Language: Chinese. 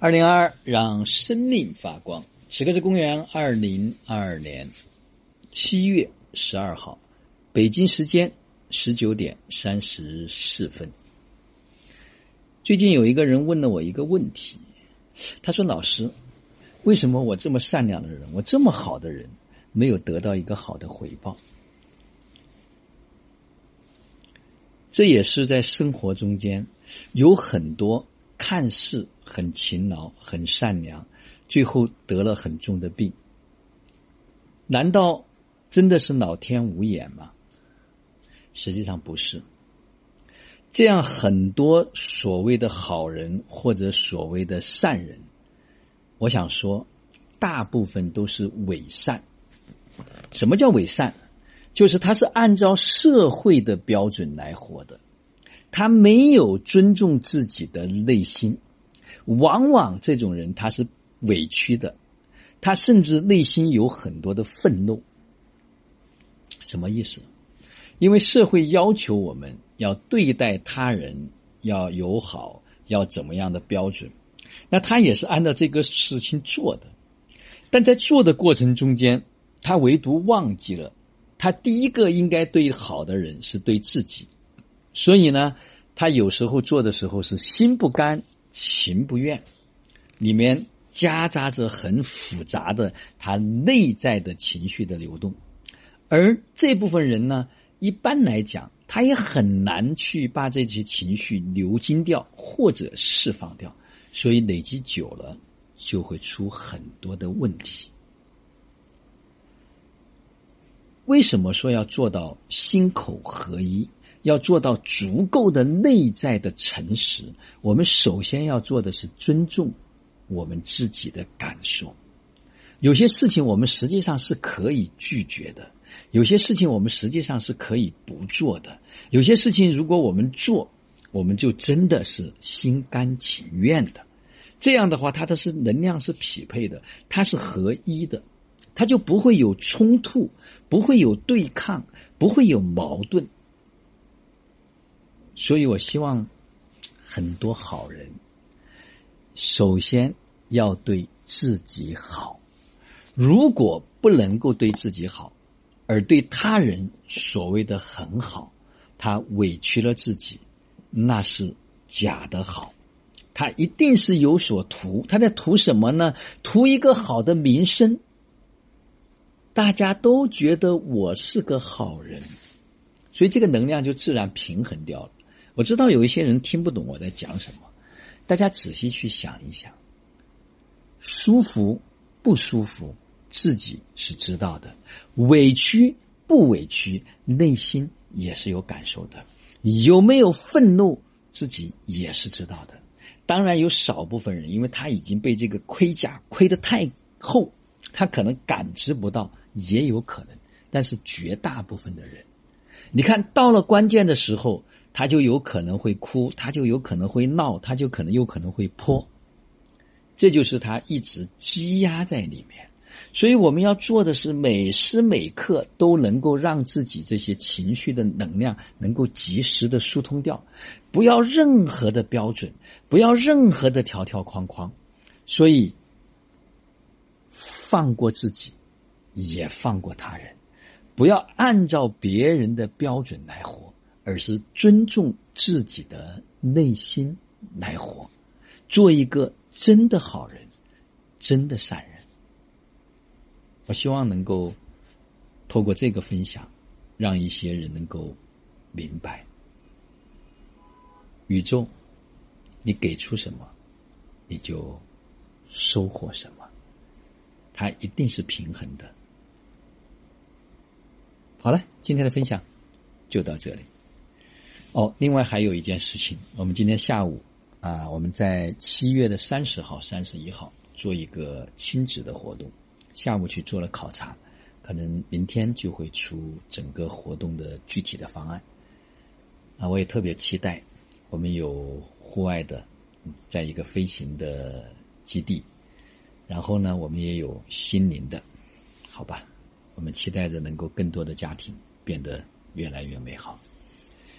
二零二二，让生命发光。此刻是公元二零二二年七月十二号，北京时间十九点三十四分。最近有一个人问了我一个问题，他说：“老师，为什么我这么善良的人，我这么好的人，没有得到一个好的回报？”这也是在生活中间有很多。看似很勤劳、很善良，最后得了很重的病。难道真的是老天无眼吗？实际上不是。这样很多所谓的好人或者所谓的善人，我想说，大部分都是伪善。什么叫伪善？就是他是按照社会的标准来活的。他没有尊重自己的内心，往往这种人他是委屈的，他甚至内心有很多的愤怒。什么意思？因为社会要求我们要对待他人要友好，要怎么样的标准？那他也是按照这个事情做的，但在做的过程中间，他唯独忘记了，他第一个应该对好的人是对自己。所以呢，他有时候做的时候是心不甘情不愿，里面夹杂着很复杂的他内在的情绪的流动，而这部分人呢，一般来讲，他也很难去把这些情绪流经掉或者释放掉，所以累积久了就会出很多的问题。为什么说要做到心口合一？要做到足够的内在的诚实，我们首先要做的是尊重我们自己的感受。有些事情我们实际上是可以拒绝的，有些事情我们实际上是可以不做的。有些事情如果我们做，我们就真的是心甘情愿的。这样的话，它的是能量是匹配的，它是合一的，它就不会有冲突，不会有对抗，不会有矛盾。所以我希望很多好人，首先要对自己好。如果不能够对自己好，而对他人所谓的很好，他委屈了自己，那是假的好。他一定是有所图，他在图什么呢？图一个好的名声，大家都觉得我是个好人，所以这个能量就自然平衡掉了。我知道有一些人听不懂我在讲什么，大家仔细去想一想，舒服不舒服自己是知道的，委屈不委屈内心也是有感受的，有没有愤怒自己也是知道的。当然有少部分人，因为他已经被这个盔甲盔得太厚，他可能感知不到，也有可能。但是绝大部分的人，你看到了关键的时候。他就有可能会哭，他就有可能会闹，他就可能有可能会泼，这就是他一直积压在里面。所以我们要做的是每时每刻都能够让自己这些情绪的能量能够及时的疏通掉，不要任何的标准，不要任何的条条框框。所以放过自己，也放过他人，不要按照别人的标准来活。而是尊重自己的内心来活，做一个真的好人，真的善人。我希望能够透过这个分享，让一些人能够明白，宇宙，你给出什么，你就收获什么，它一定是平衡的。好了，今天的分享就到这里。哦，另外还有一件事情，我们今天下午啊，我们在七月的三十号、三十一号做一个亲子的活动，下午去做了考察，可能明天就会出整个活动的具体的方案。啊，我也特别期待，我们有户外的，在一个飞行的基地，然后呢，我们也有心灵的，好吧？我们期待着能够更多的家庭变得越来越美好。